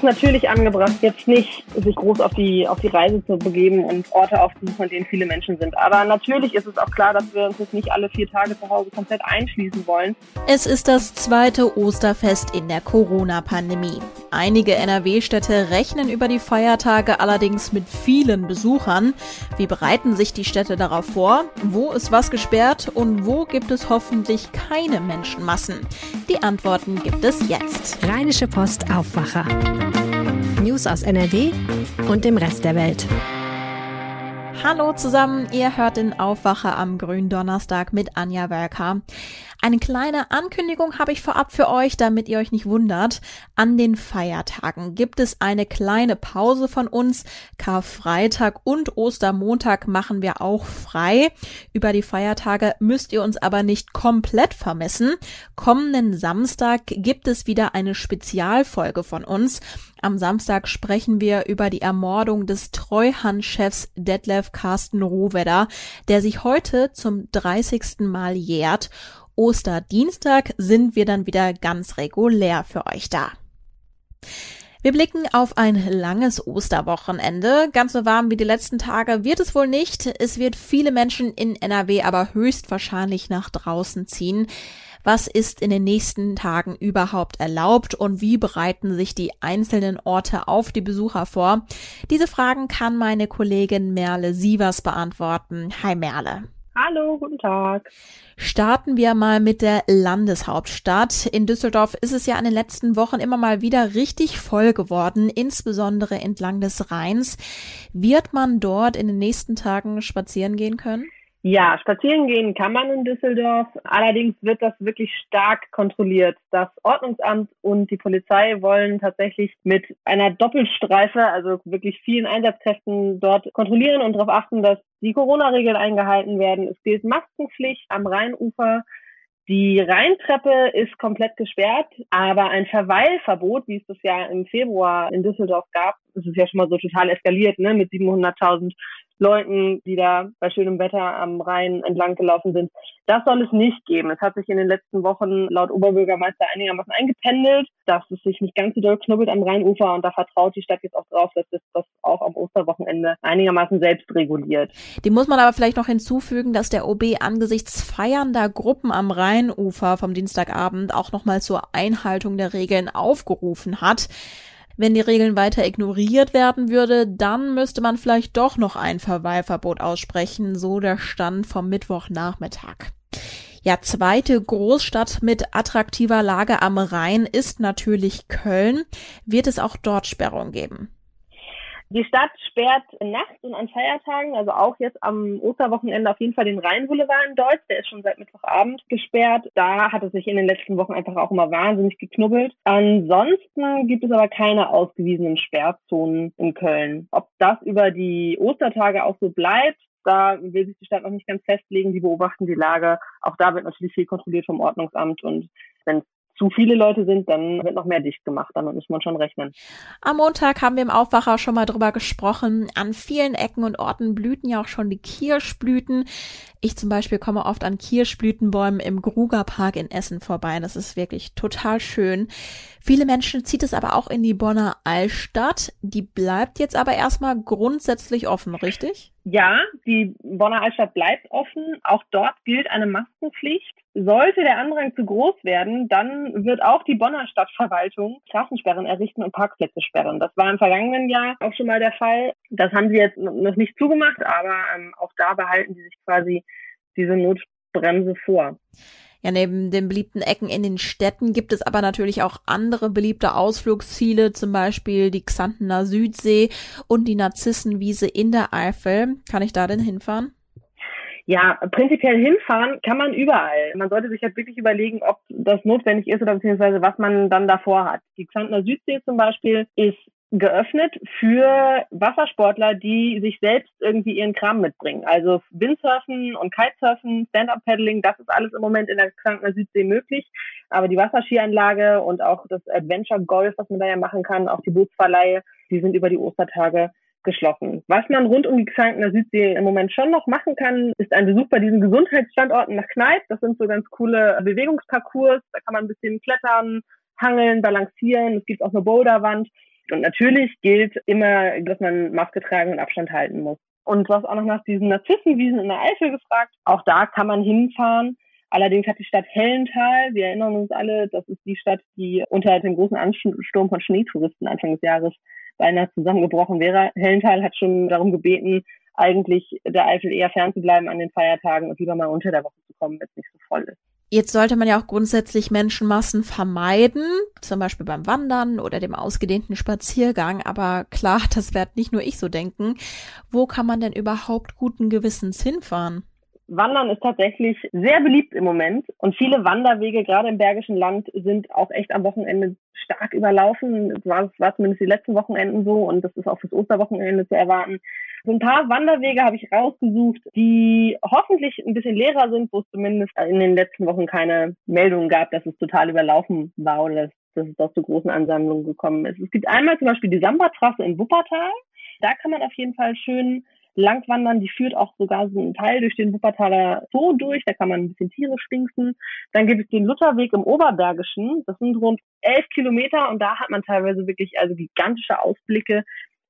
ist natürlich angebracht, jetzt nicht sich groß auf die, auf die Reise zu begeben und Orte aufzusuchen, an denen viele Menschen sind. Aber natürlich ist es auch klar, dass wir uns jetzt nicht alle vier Tage zu Hause komplett einschließen wollen. Es ist das zweite Osterfest in der Corona-Pandemie. Einige NRW-Städte rechnen über die Feiertage allerdings mit vielen Besuchern. Wie bereiten sich die Städte darauf vor? Wo ist was gesperrt und wo gibt es hoffentlich keine Menschenmassen? Die Antworten gibt es jetzt. Rheinische Post Aufwacher. News aus NRW und dem Rest der Welt. Hallo zusammen, ihr hört den Aufwacher am Gründonnerstag mit Anja Werker. Eine kleine Ankündigung habe ich vorab für euch, damit ihr euch nicht wundert. An den Feiertagen gibt es eine kleine Pause von uns. Karfreitag und Ostermontag machen wir auch frei. Über die Feiertage müsst ihr uns aber nicht komplett vermissen. Kommenden Samstag gibt es wieder eine Spezialfolge von uns. Am Samstag sprechen wir über die Ermordung des Treuhandchefs Detlef Carsten Rohwedder, der sich heute zum 30. Mal jährt. Osterdienstag sind wir dann wieder ganz regulär für euch da. Wir blicken auf ein langes Osterwochenende. Ganz so warm wie die letzten Tage wird es wohl nicht. Es wird viele Menschen in NRW aber höchstwahrscheinlich nach draußen ziehen. Was ist in den nächsten Tagen überhaupt erlaubt und wie bereiten sich die einzelnen Orte auf die Besucher vor? Diese Fragen kann meine Kollegin Merle Sievers beantworten. Hi Merle. Hallo, guten Tag. Starten wir mal mit der Landeshauptstadt. In Düsseldorf ist es ja in den letzten Wochen immer mal wieder richtig voll geworden, insbesondere entlang des Rheins. Wird man dort in den nächsten Tagen spazieren gehen können? Ja, spazieren gehen kann man in Düsseldorf. Allerdings wird das wirklich stark kontrolliert. Das Ordnungsamt und die Polizei wollen tatsächlich mit einer Doppelstreife, also wirklich vielen Einsatzkräften dort kontrollieren und darauf achten, dass die Corona-Regeln eingehalten werden. Es gilt Maskenpflicht am Rheinufer. Die Rheintreppe ist komplett gesperrt, aber ein Verweilverbot, wie es das ja im Februar in Düsseldorf gab, das ist ja schon mal so total eskaliert, ne, mit 700.000 Leuten, die da bei schönem Wetter am Rhein entlang gelaufen sind. Das soll es nicht geben. Es hat sich in den letzten Wochen laut Oberbürgermeister einigermaßen eingependelt, dass es sich nicht ganz so doll knubbelt am Rheinufer und da vertraut die Stadt jetzt auch drauf, dass es das auch am Osterwochenende einigermaßen selbst reguliert. Dem muss man aber vielleicht noch hinzufügen, dass der OB angesichts feiernder Gruppen am Rheinufer vom Dienstagabend auch nochmal zur Einhaltung der Regeln aufgerufen hat. Wenn die Regeln weiter ignoriert werden würde, dann müsste man vielleicht doch noch ein Verweilverbot aussprechen, so der Stand vom Mittwochnachmittag. Ja, zweite Großstadt mit attraktiver Lage am Rhein ist natürlich Köln. Wird es auch dort Sperrungen geben? Die Stadt sperrt nachts und an Feiertagen, also auch jetzt am Osterwochenende auf jeden Fall den Rheinboulevard in Deutsch. Der ist schon seit Mittwochabend gesperrt. Da hat es sich in den letzten Wochen einfach auch immer wahnsinnig geknubbelt. Ansonsten gibt es aber keine ausgewiesenen Sperrzonen in Köln. Ob das über die Ostertage auch so bleibt, da will sich die Stadt noch nicht ganz festlegen. Die beobachten die Lage. Auch da wird natürlich viel kontrolliert vom Ordnungsamt und wenn es zu viele Leute sind, dann wird noch mehr dicht gemacht. Damit muss man schon rechnen. Am Montag haben wir im Aufwacher schon mal drüber gesprochen. An vielen Ecken und Orten blühten ja auch schon die Kirschblüten. Ich zum Beispiel komme oft an Kirschblütenbäumen im Grugerpark in Essen vorbei. Das ist wirklich total schön. Viele Menschen zieht es aber auch in die Bonner Altstadt. Die bleibt jetzt aber erstmal grundsätzlich offen, richtig? Ja, die Bonner Altstadt bleibt offen. Auch dort gilt eine Maskenpflicht. Sollte der Andrang zu groß werden, dann wird auch die Bonner Stadtverwaltung Straßensperren errichten und Parkplätze sperren. Das war im vergangenen Jahr auch schon mal der Fall. Das haben sie jetzt noch nicht zugemacht, aber ähm, auch da behalten sie sich quasi diese Notbremse vor. Ja, neben den beliebten Ecken in den Städten gibt es aber natürlich auch andere beliebte Ausflugsziele, zum Beispiel die Xantener Südsee und die Narzissenwiese in der Eifel. Kann ich da denn hinfahren? Ja, prinzipiell hinfahren kann man überall. Man sollte sich halt wirklich überlegen, ob das notwendig ist oder beziehungsweise was man dann davor hat. Die Xantener Südsee zum Beispiel ist geöffnet für Wassersportler, die sich selbst irgendwie ihren Kram mitbringen. Also Windsurfen und Kitesurfen, Stand-Up-Paddling, das ist alles im Moment in der Krankener Südsee möglich. Aber die Wasserskianlage und auch das Adventure Golf, was man da ja machen kann, auch die Bootsverleihe, die sind über die Ostertage geschlossen. Was man rund um die Krankener Südsee im Moment schon noch machen kann, ist ein Besuch bei diesen Gesundheitsstandorten nach Kneipp. Das sind so ganz coole Bewegungsparcours. Da kann man ein bisschen klettern, hangeln, balancieren. Es gibt auch eine Boulderwand. Und natürlich gilt immer, dass man Maske tragen und Abstand halten muss. Und du hast auch noch nach diesen Narzissenwiesen in der Eifel gefragt. Auch da kann man hinfahren. Allerdings hat die Stadt Hellenthal, wir erinnern uns alle, das ist die Stadt, die unter dem großen Ansturm von Schneetouristen Anfang des Jahres beinahe zusammengebrochen wäre. Hellenthal hat schon darum gebeten, eigentlich der Eifel eher fernzubleiben an den Feiertagen und lieber mal unter der Woche zu kommen, wenn es nicht so voll ist. Jetzt sollte man ja auch grundsätzlich Menschenmassen vermeiden, zum Beispiel beim Wandern oder dem ausgedehnten Spaziergang. Aber klar, das wird nicht nur ich so denken. Wo kann man denn überhaupt guten Gewissens hinfahren? Wandern ist tatsächlich sehr beliebt im Moment und viele Wanderwege, gerade im Bergischen Land, sind auch echt am Wochenende stark überlaufen. Das war, war zumindest die letzten Wochenenden so und das ist auch fürs Osterwochenende zu erwarten. So ein paar Wanderwege habe ich rausgesucht, die hoffentlich ein bisschen leerer sind, wo es zumindest in den letzten Wochen keine Meldungen gab, dass es total überlaufen war oder dass, dass es auch zu großen Ansammlungen gekommen ist. Es gibt einmal zum Beispiel die Samba-Trasse in Wuppertal. Da kann man auf jeden Fall schön Langwandern, die führt auch sogar so einen Teil durch den Wuppertaler Zoo durch, da kann man ein bisschen Tiere spinksen. Dann gibt es den Lutherweg im Oberbergischen, das sind rund elf Kilometer und da hat man teilweise wirklich also gigantische Ausblicke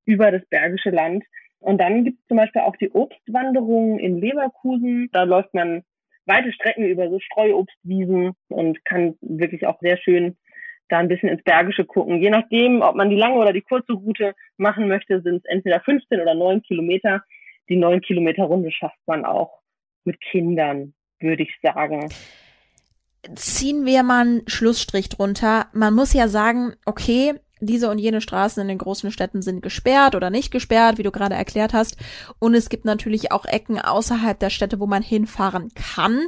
über das Bergische Land. Und dann gibt es zum Beispiel auch die Obstwanderung in Leverkusen, da läuft man weite Strecken über so Streuobstwiesen und kann wirklich auch sehr schön da ein bisschen ins Bergische gucken. Je nachdem, ob man die lange oder die kurze Route machen möchte, sind es entweder 15 oder 9 Kilometer. Die 9 Kilometer Runde schafft man auch mit Kindern, würde ich sagen. Ziehen wir mal einen Schlussstrich drunter. Man muss ja sagen, okay, diese und jene Straßen in den großen Städten sind gesperrt oder nicht gesperrt, wie du gerade erklärt hast. Und es gibt natürlich auch Ecken außerhalb der Städte, wo man hinfahren kann.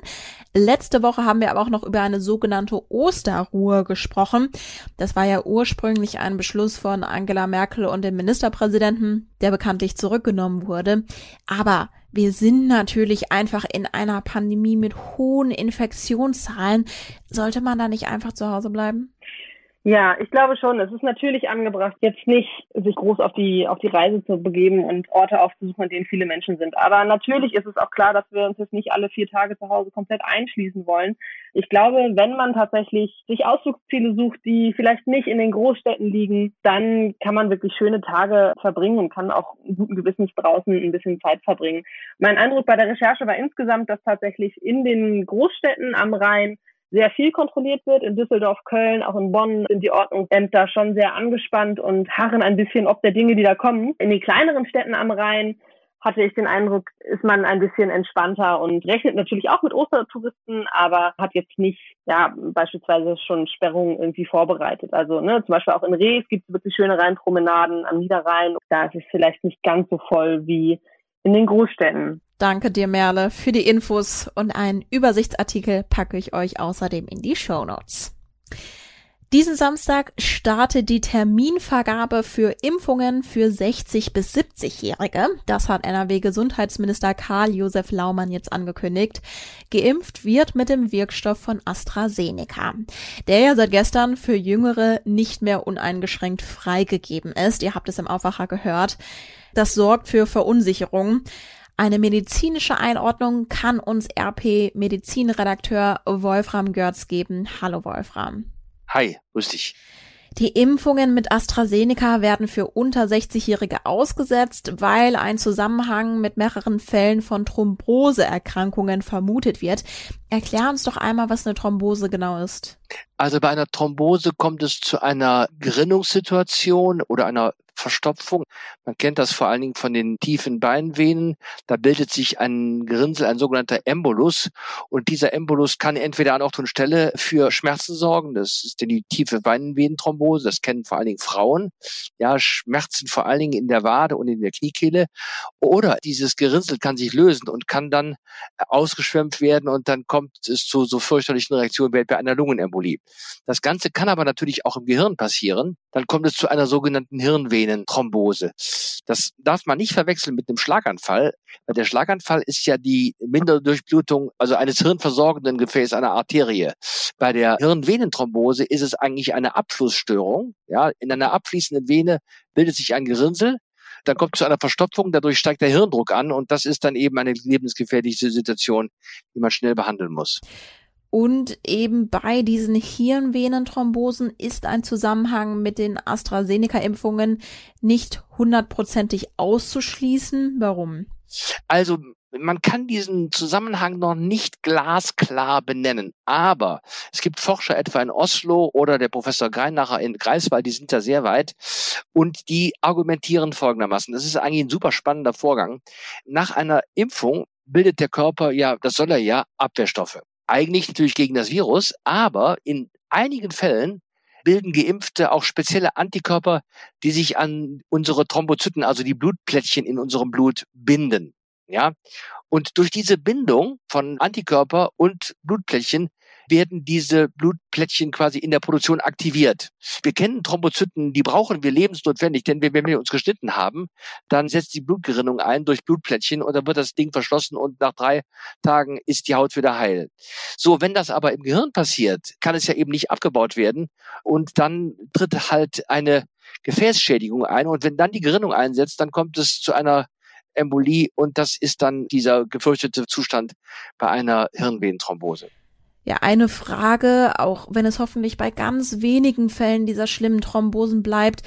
Letzte Woche haben wir aber auch noch über eine sogenannte Osterruhe gesprochen. Das war ja ursprünglich ein Beschluss von Angela Merkel und dem Ministerpräsidenten, der bekanntlich zurückgenommen wurde. Aber wir sind natürlich einfach in einer Pandemie mit hohen Infektionszahlen. Sollte man da nicht einfach zu Hause bleiben? Ja, ich glaube schon. Es ist natürlich angebracht, jetzt nicht sich groß auf die, auf die Reise zu begeben und Orte aufzusuchen, an denen viele Menschen sind. Aber natürlich ist es auch klar, dass wir uns jetzt nicht alle vier Tage zu Hause komplett einschließen wollen. Ich glaube, wenn man tatsächlich sich Ausflugsziele sucht, die vielleicht nicht in den Großstädten liegen, dann kann man wirklich schöne Tage verbringen und kann auch guten Gewissens draußen ein bisschen Zeit verbringen. Mein Eindruck bei der Recherche war insgesamt, dass tatsächlich in den Großstädten am Rhein sehr viel kontrolliert wird. In Düsseldorf, Köln, auch in Bonn sind die Ordnungsämter schon sehr angespannt und harren ein bisschen ob der Dinge, die da kommen. In den kleineren Städten am Rhein hatte ich den Eindruck, ist man ein bisschen entspannter und rechnet natürlich auch mit Ostertouristen, aber hat jetzt nicht, ja, beispielsweise schon Sperrungen irgendwie vorbereitet. Also, ne, zum Beispiel auch in Rees gibt es wirklich schöne Rheinpromenaden am Niederrhein. Da ist es vielleicht nicht ganz so voll wie in den Großstädten. Danke dir, Merle, für die Infos und einen Übersichtsartikel packe ich euch außerdem in die Show Notes. Diesen Samstag startet die Terminvergabe für Impfungen für 60 bis 70-Jährige. Das hat NRW-Gesundheitsminister Karl-Josef Laumann jetzt angekündigt. Geimpft wird mit dem Wirkstoff von AstraZeneca, der ja seit gestern für Jüngere nicht mehr uneingeschränkt freigegeben ist. Ihr habt es im Aufwacher gehört. Das sorgt für Verunsicherung. Eine medizinische Einordnung kann uns RP Medizinredakteur Wolfram Görz geben. Hallo Wolfram. Hi, grüß dich. Die Impfungen mit AstraZeneca werden für unter 60-Jährige ausgesetzt, weil ein Zusammenhang mit mehreren Fällen von Thromboseerkrankungen vermutet wird. Erklär uns doch einmal, was eine Thrombose genau ist. Also bei einer Thrombose kommt es zu einer Gerinnungssituation oder einer Verstopfung. Man kennt das vor allen Dingen von den tiefen Beinvenen. Da bildet sich ein Gerinnsel, ein sogenannter Embolus. Und dieser Embolus kann entweder an Ort und Stelle für Schmerzen sorgen. Das ist die tiefe Beinvenenthrombose. Das kennen vor allen Dingen Frauen. Ja, Schmerzen vor allen Dingen in der Wade und in der Kniekehle. Oder dieses Gerinnsel kann sich lösen und kann dann ausgeschwemmt werden und dann kommt es zu so fürchterlichen Reaktionen wie bei einer Lungenembolie. Das Ganze kann aber natürlich auch im Gehirn passieren. Dann kommt es zu einer sogenannten Hirnvene. Venenthrombose. Das darf man nicht verwechseln mit einem Schlaganfall, weil der Schlaganfall ist ja die Minderdurchblutung, also eines hirnversorgenden Gefäßes, einer Arterie. Bei der Hirnvenenthrombose ist es eigentlich eine Abflussstörung. Ja, in einer abfließenden Vene bildet sich ein Gerinnsel, dann kommt es zu einer Verstopfung, dadurch steigt der Hirndruck an und das ist dann eben eine lebensgefährliche Situation, die man schnell behandeln muss. Und eben bei diesen Hirnvenenthrombosen ist ein Zusammenhang mit den AstraZeneca-Impfungen nicht hundertprozentig auszuschließen. Warum? Also man kann diesen Zusammenhang noch nicht glasklar benennen. Aber es gibt Forscher etwa in Oslo oder der Professor Greinacher in Greifswald, die sind da sehr weit und die argumentieren folgendermaßen. Das ist eigentlich ein super spannender Vorgang. Nach einer Impfung bildet der Körper ja, das soll er ja, Abwehrstoffe eigentlich natürlich gegen das Virus, aber in einigen Fällen bilden Geimpfte auch spezielle Antikörper, die sich an unsere Thrombozyten, also die Blutplättchen in unserem Blut binden. Ja, und durch diese Bindung von Antikörper und Blutplättchen werden diese Blutplättchen quasi in der Produktion aktiviert. Wir kennen Thrombozyten, die brauchen wir lebensnotwendig, denn wenn wir uns geschnitten haben, dann setzt die Blutgerinnung ein durch Blutplättchen und dann wird das Ding verschlossen und nach drei Tagen ist die Haut wieder heil. So, wenn das aber im Gehirn passiert, kann es ja eben nicht abgebaut werden und dann tritt halt eine Gefäßschädigung ein und wenn dann die Gerinnung einsetzt, dann kommt es zu einer Embolie und das ist dann dieser gefürchtete Zustand bei einer Hirnvenenthrombose. Ja, eine Frage, auch wenn es hoffentlich bei ganz wenigen Fällen dieser schlimmen Thrombosen bleibt.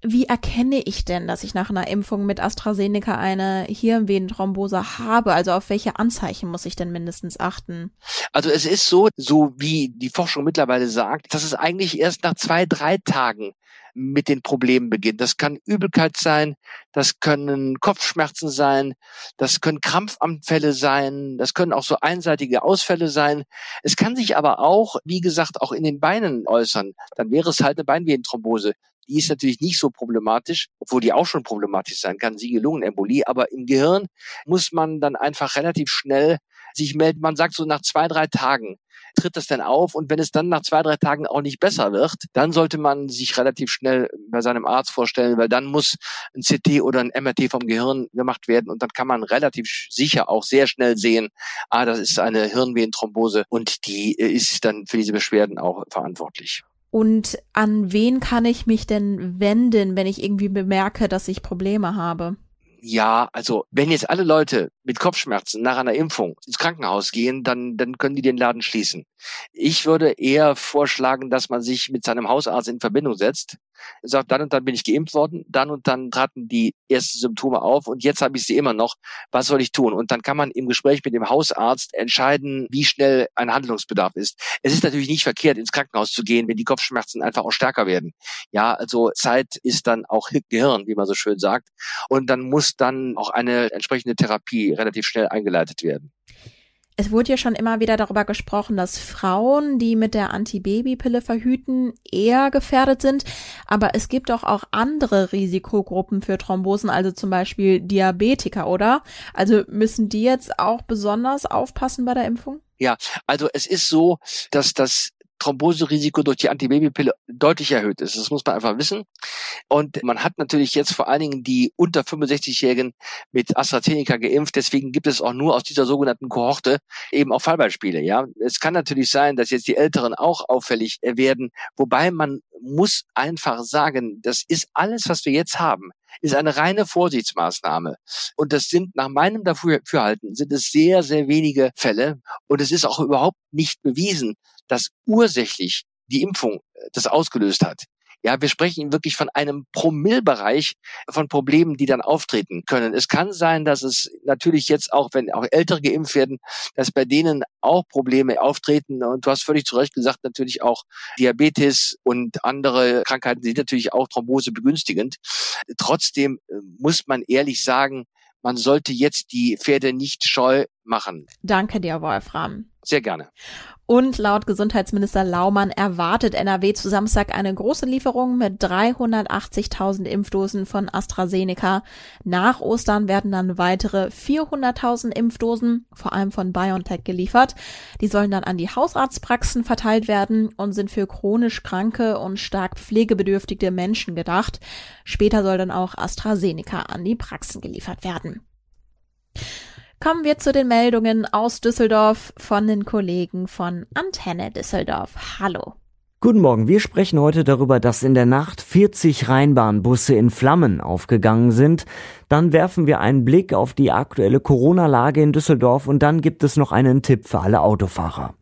Wie erkenne ich denn, dass ich nach einer Impfung mit AstraZeneca eine Hirnvenenthrombose habe? Also auf welche Anzeichen muss ich denn mindestens achten? Also es ist so, so wie die Forschung mittlerweile sagt, dass es eigentlich erst nach zwei, drei Tagen mit den Problemen beginnt. Das kann Übelkeit sein, das können Kopfschmerzen sein, das können Krampfanfälle sein, das können auch so einseitige Ausfälle sein. Es kann sich aber auch, wie gesagt, auch in den Beinen äußern. Dann wäre es halt eine Beinvenenthrombose. Die ist natürlich nicht so problematisch, obwohl die auch schon problematisch sein kann, Siege-Lungenembolie. Aber im Gehirn muss man dann einfach relativ schnell sich melden. Man sagt so nach zwei, drei Tagen tritt das denn auf? Und wenn es dann nach zwei, drei Tagen auch nicht besser wird, dann sollte man sich relativ schnell bei seinem Arzt vorstellen, weil dann muss ein CT oder ein MRT vom Gehirn gemacht werden und dann kann man relativ sicher auch sehr schnell sehen, ah, das ist eine Hirnvenenthrombose und die ist dann für diese Beschwerden auch verantwortlich. Und an wen kann ich mich denn wenden, wenn ich irgendwie bemerke, dass ich Probleme habe? Ja, also wenn jetzt alle Leute mit Kopfschmerzen nach einer Impfung ins Krankenhaus gehen, dann, dann können die den Laden schließen. Ich würde eher vorschlagen, dass man sich mit seinem Hausarzt in Verbindung setzt, sagt, dann und dann bin ich geimpft worden, dann und dann traten die ersten Symptome auf und jetzt habe ich sie immer noch. Was soll ich tun? Und dann kann man im Gespräch mit dem Hausarzt entscheiden, wie schnell ein Handlungsbedarf ist. Es ist natürlich nicht verkehrt, ins Krankenhaus zu gehen, wenn die Kopfschmerzen einfach auch stärker werden. Ja, also Zeit ist dann auch Gehirn, wie man so schön sagt. Und dann muss dann auch eine entsprechende Therapie relativ schnell eingeleitet werden. Es wurde ja schon immer wieder darüber gesprochen, dass Frauen, die mit der Antibabypille verhüten, eher gefährdet sind. Aber es gibt doch auch andere Risikogruppen für Thrombosen, also zum Beispiel Diabetiker, oder? Also müssen die jetzt auch besonders aufpassen bei der Impfung? Ja, also es ist so, dass das Thromboserisiko durch die Antibabypille deutlich erhöht ist. Das muss man einfach wissen. Und man hat natürlich jetzt vor allen Dingen die unter 65-Jährigen mit AstraZeneca geimpft. Deswegen gibt es auch nur aus dieser sogenannten Kohorte eben auch Fallbeispiele. Ja, es kann natürlich sein, dass jetzt die Älteren auch auffällig werden. Wobei man muss einfach sagen, das ist alles, was wir jetzt haben, ist eine reine Vorsichtsmaßnahme. Und das sind nach meinem Dafürhalten sind es sehr, sehr wenige Fälle. Und es ist auch überhaupt nicht bewiesen, dass ursächlich die Impfung äh, das ausgelöst hat. Ja, wir sprechen wirklich von einem Promillbereich von Problemen, die dann auftreten können. Es kann sein, dass es natürlich jetzt auch, wenn auch Ältere geimpft werden, dass bei denen auch Probleme auftreten. Und du hast völlig zu Recht gesagt, natürlich auch Diabetes und andere Krankheiten sind natürlich auch Thrombose begünstigend. Trotzdem äh, muss man ehrlich sagen, man sollte jetzt die Pferde nicht scheu machen. Danke dir, Wolfram. Sehr gerne. Und laut Gesundheitsminister Laumann erwartet NRW zu Samstag eine große Lieferung mit 380.000 Impfdosen von AstraZeneca. Nach Ostern werden dann weitere 400.000 Impfdosen, vor allem von BioNTech, geliefert. Die sollen dann an die Hausarztpraxen verteilt werden und sind für chronisch kranke und stark pflegebedürftige Menschen gedacht. Später soll dann auch AstraZeneca an die Praxen geliefert werden. Kommen wir zu den Meldungen aus Düsseldorf von den Kollegen von Antenne Düsseldorf. Hallo. Guten Morgen. Wir sprechen heute darüber, dass in der Nacht 40 Rheinbahnbusse in Flammen aufgegangen sind. Dann werfen wir einen Blick auf die aktuelle Corona-Lage in Düsseldorf und dann gibt es noch einen Tipp für alle Autofahrer.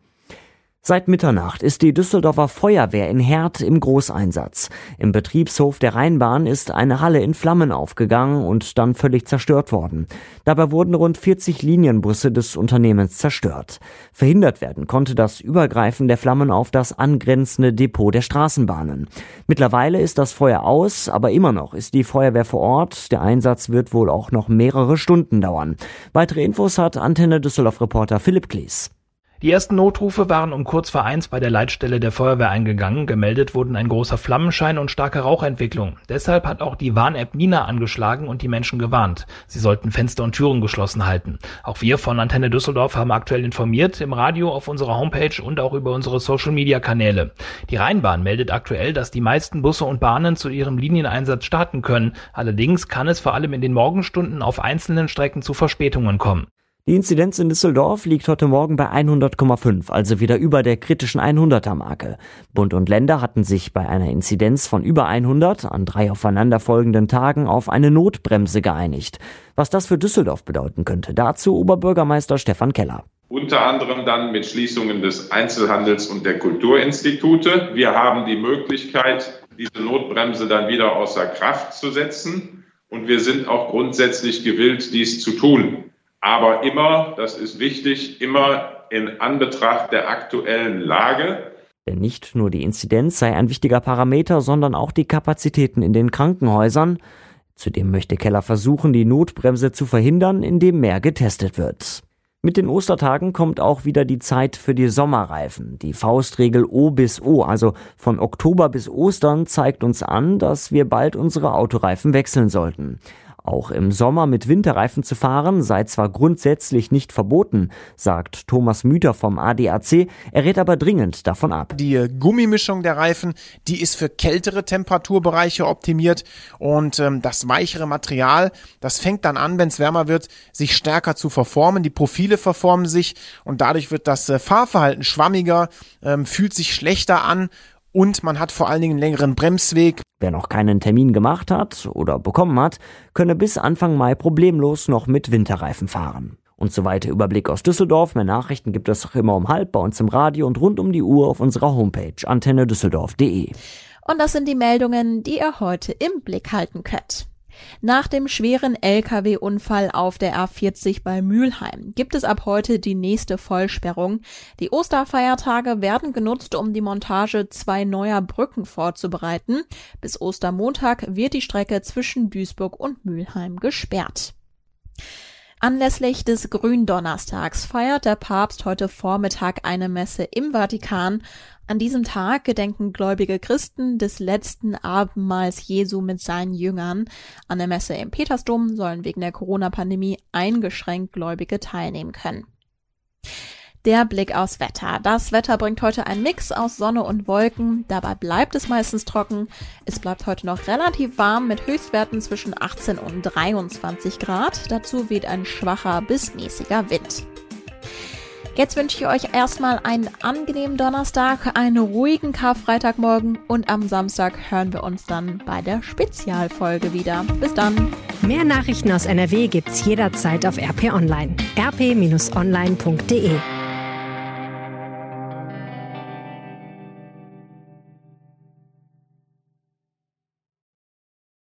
Seit Mitternacht ist die Düsseldorfer Feuerwehr in Herd im Großeinsatz. Im Betriebshof der Rheinbahn ist eine Halle in Flammen aufgegangen und dann völlig zerstört worden. Dabei wurden rund 40 Linienbusse des Unternehmens zerstört. Verhindert werden konnte das Übergreifen der Flammen auf das angrenzende Depot der Straßenbahnen. Mittlerweile ist das Feuer aus, aber immer noch ist die Feuerwehr vor Ort. Der Einsatz wird wohl auch noch mehrere Stunden dauern. Weitere Infos hat Antenne Düsseldorf Reporter Philipp Klies. Die ersten Notrufe waren um kurz vor eins bei der Leitstelle der Feuerwehr eingegangen. Gemeldet wurden ein großer Flammenschein und starke Rauchentwicklung. Deshalb hat auch die Warn-App Nina angeschlagen und die Menschen gewarnt. Sie sollten Fenster und Türen geschlossen halten. Auch wir von Antenne Düsseldorf haben aktuell informiert, im Radio, auf unserer Homepage und auch über unsere Social-Media-Kanäle. Die Rheinbahn meldet aktuell, dass die meisten Busse und Bahnen zu ihrem Linieneinsatz starten können. Allerdings kann es vor allem in den Morgenstunden auf einzelnen Strecken zu Verspätungen kommen. Die Inzidenz in Düsseldorf liegt heute Morgen bei 100,5, also wieder über der kritischen 100er Marke. Bund und Länder hatten sich bei einer Inzidenz von über 100 an drei aufeinanderfolgenden Tagen auf eine Notbremse geeinigt. Was das für Düsseldorf bedeuten könnte, dazu Oberbürgermeister Stefan Keller. Unter anderem dann mit Schließungen des Einzelhandels und der Kulturinstitute. Wir haben die Möglichkeit, diese Notbremse dann wieder außer Kraft zu setzen. Und wir sind auch grundsätzlich gewillt, dies zu tun aber immer, das ist wichtig, immer in Anbetracht der aktuellen Lage. Denn nicht nur die Inzidenz sei ein wichtiger Parameter, sondern auch die Kapazitäten in den Krankenhäusern. Zudem möchte Keller versuchen, die Notbremse zu verhindern, indem mehr getestet wird. Mit den Ostertagen kommt auch wieder die Zeit für die Sommerreifen. Die Faustregel O bis O, also von Oktober bis Ostern, zeigt uns an, dass wir bald unsere Autoreifen wechseln sollten. Auch im Sommer mit Winterreifen zu fahren sei zwar grundsätzlich nicht verboten, sagt Thomas Müther vom ADAC, er rät aber dringend davon ab. Die Gummimischung der Reifen, die ist für kältere Temperaturbereiche optimiert und ähm, das weichere Material, das fängt dann an, wenn es wärmer wird, sich stärker zu verformen. Die Profile verformen sich und dadurch wird das äh, Fahrverhalten schwammiger, ähm, fühlt sich schlechter an und man hat vor allen Dingen einen längeren Bremsweg. Wer noch keinen Termin gemacht hat oder bekommen hat, könne bis Anfang Mai problemlos noch mit Winterreifen fahren. Und so weiter Überblick aus Düsseldorf. Mehr Nachrichten gibt es auch immer um halb bei uns im Radio und rund um die Uhr auf unserer Homepage antennedüsseldorf.de. Und das sind die Meldungen, die ihr heute im Blick halten könnt. Nach dem schweren Lkw-Unfall auf der A40 bei Mülheim gibt es ab heute die nächste Vollsperrung. Die Osterfeiertage werden genutzt, um die Montage zwei neuer Brücken vorzubereiten. Bis Ostermontag wird die Strecke zwischen Duisburg und Mülheim gesperrt. Anlässlich des Gründonnerstags feiert der Papst heute Vormittag eine Messe im Vatikan. An diesem Tag gedenken gläubige Christen des letzten Abendmahls Jesu mit seinen Jüngern. An der Messe im Petersdom sollen wegen der Corona-Pandemie eingeschränkt Gläubige teilnehmen können. Der Blick aufs Wetter. Das Wetter bringt heute einen Mix aus Sonne und Wolken. Dabei bleibt es meistens trocken. Es bleibt heute noch relativ warm mit Höchstwerten zwischen 18 und 23 Grad. Dazu weht ein schwacher bis mäßiger Wind. Jetzt wünsche ich euch erstmal einen angenehmen Donnerstag, einen ruhigen Karfreitagmorgen und am Samstag hören wir uns dann bei der Spezialfolge wieder. Bis dann. Mehr Nachrichten aus NRW gibt's jederzeit auf RP Online. rp-online.de